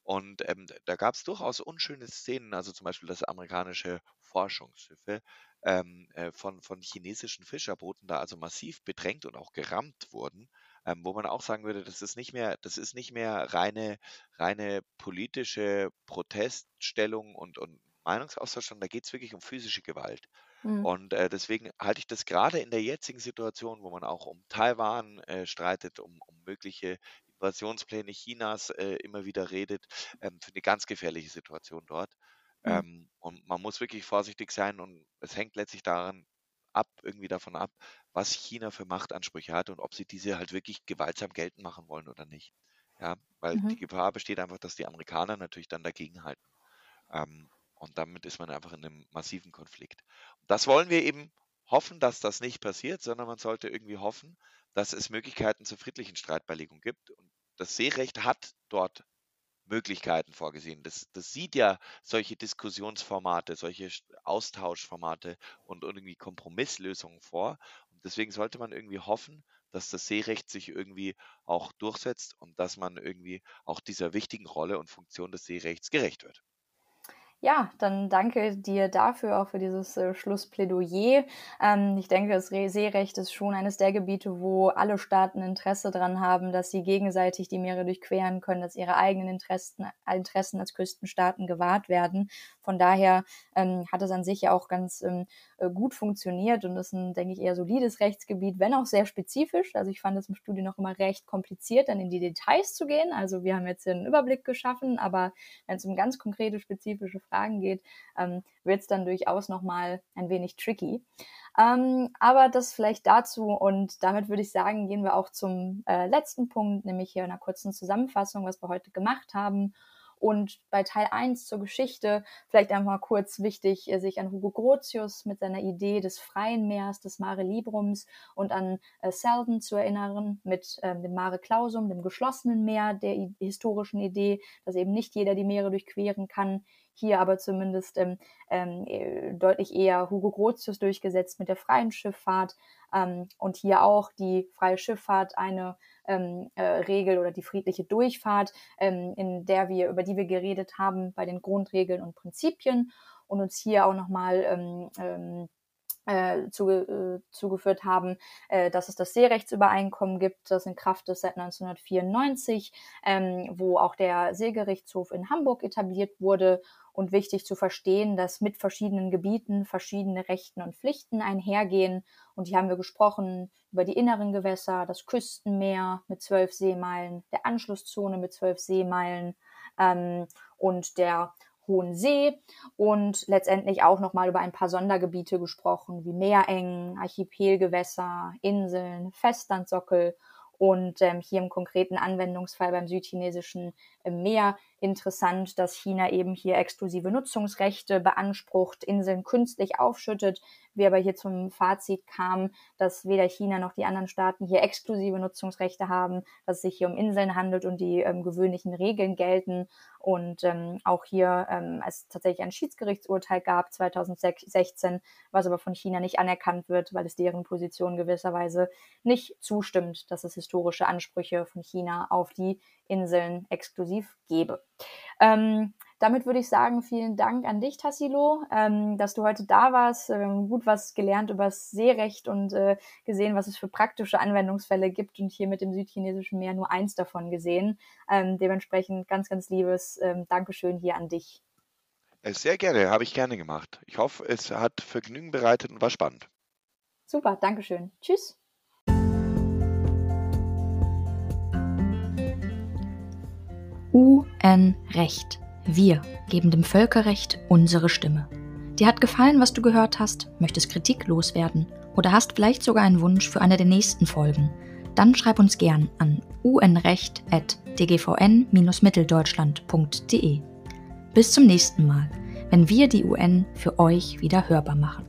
Speaker 2: Und ähm, da gab es durchaus unschöne Szenen, also zum Beispiel, dass amerikanische Forschungsschiffe ähm, äh, von, von chinesischen Fischerbooten da also massiv bedrängt und auch gerammt wurden, ähm, wo man auch sagen würde, das ist nicht mehr, das ist nicht mehr reine, reine politische Proteststellung und, und Meinungsaustausch, sondern da geht es wirklich um physische Gewalt. Mhm. Und äh, deswegen halte ich das gerade in der jetzigen Situation, wo man auch um Taiwan äh, streitet, um, um mögliche Invasionspläne Chinas äh, immer wieder redet, ähm, für eine ganz gefährliche Situation dort. Mhm. Ähm, und man muss wirklich vorsichtig sein und es hängt letztlich daran ab, irgendwie davon ab, was China für Machtansprüche hat und ob sie diese halt wirklich gewaltsam geltend machen wollen oder nicht. Ja, weil mhm. die Gefahr besteht einfach, dass die Amerikaner natürlich dann dagegenhalten. Ähm, und damit ist man einfach in einem massiven Konflikt. Und das wollen wir eben hoffen, dass das nicht passiert, sondern man sollte irgendwie hoffen, dass es Möglichkeiten zur friedlichen Streitbeilegung gibt. Und das Seerecht hat dort Möglichkeiten vorgesehen. Das, das sieht ja solche Diskussionsformate, solche Austauschformate und irgendwie Kompromisslösungen vor. Und deswegen sollte man irgendwie hoffen, dass das Seerecht sich irgendwie auch durchsetzt und dass man irgendwie auch dieser wichtigen Rolle und Funktion des Seerechts gerecht wird.
Speaker 1: Ja, dann danke dir dafür auch für dieses äh, Schlussplädoyer. Ähm, ich denke, das Seerecht ist schon eines der Gebiete, wo alle Staaten Interesse daran haben, dass sie gegenseitig die Meere durchqueren können, dass ihre eigenen Interessen, Interessen als Küstenstaaten gewahrt werden. Von daher ähm, hat es an sich ja auch ganz ähm, äh, gut funktioniert und ist ein, denke ich, eher solides Rechtsgebiet, wenn auch sehr spezifisch. Also ich fand es im Studium noch immer recht kompliziert, dann in die Details zu gehen. Also wir haben jetzt hier einen Überblick geschaffen, aber wenn es um ganz konkrete, spezifische Fragen geht, ähm, wird es dann durchaus nochmal ein wenig tricky. Ähm, aber das vielleicht dazu und damit würde ich sagen, gehen wir auch zum äh, letzten Punkt, nämlich hier einer kurzen Zusammenfassung, was wir heute gemacht haben. Und bei Teil 1 zur Geschichte vielleicht einmal kurz wichtig, äh, sich an Hugo Grotius mit seiner Idee des freien Meers, des Mare Librums und an äh, Selden zu erinnern mit ähm, dem Mare Clausum, dem geschlossenen Meer, der historischen Idee, dass eben nicht jeder die Meere durchqueren kann hier aber zumindest ähm, ähm, äh, deutlich eher Hugo Grotius durchgesetzt mit der freien Schifffahrt. Ähm, und hier auch die freie Schifffahrt eine ähm, äh, Regel oder die friedliche Durchfahrt, ähm, in der wir, über die wir geredet haben bei den Grundregeln und Prinzipien. Und uns hier auch nochmal ähm, ähm, äh, zuge, äh, zugeführt haben, äh, dass es das Seerechtsübereinkommen gibt, das in Kraft ist seit 1994, ähm, wo auch der Seegerichtshof in Hamburg etabliert wurde und wichtig zu verstehen, dass mit verschiedenen Gebieten verschiedene Rechten und Pflichten einhergehen. Und hier haben wir gesprochen über die inneren Gewässer, das Küstenmeer mit zwölf Seemeilen, der Anschlusszone mit zwölf Seemeilen ähm, und der Hohen See und letztendlich auch nochmal über ein paar Sondergebiete gesprochen, wie Meerengen, Archipelgewässer, Inseln, Festlandsockel und ähm, hier im konkreten Anwendungsfall beim südchinesischen äh, Meer interessant, dass China eben hier exklusive Nutzungsrechte beansprucht, Inseln künstlich aufschüttet. Wir aber hier zum Fazit kamen, dass weder China noch die anderen Staaten hier exklusive Nutzungsrechte haben, dass es sich hier um Inseln handelt und die ähm, gewöhnlichen Regeln gelten. Und ähm, auch hier ähm, es tatsächlich ein Schiedsgerichtsurteil gab 2016, was aber von China nicht anerkannt wird, weil es deren Position gewisserweise nicht zustimmt, dass es historische Ansprüche von China auf die Inseln exklusiv gebe. Ähm, damit würde ich sagen, vielen Dank an dich, Tassilo, ähm, dass du heute da warst, ähm, gut was gelernt über das Seerecht und äh, gesehen, was es für praktische Anwendungsfälle gibt und hier mit dem südchinesischen Meer nur eins davon gesehen. Ähm, dementsprechend ganz, ganz liebes ähm, Dankeschön hier an dich.
Speaker 2: Äh, sehr gerne, habe ich gerne gemacht. Ich hoffe, es hat Vergnügen bereitet und war spannend.
Speaker 1: Super, Dankeschön. Tschüss. UN-Recht. Wir geben dem Völkerrecht unsere Stimme. Dir hat gefallen, was du gehört hast, möchtest Kritik loswerden oder hast vielleicht sogar einen Wunsch für eine der nächsten Folgen, dann schreib uns gern an unrecht.dgvn-mitteldeutschland.de. Bis zum nächsten Mal, wenn wir die UN für euch wieder hörbar machen.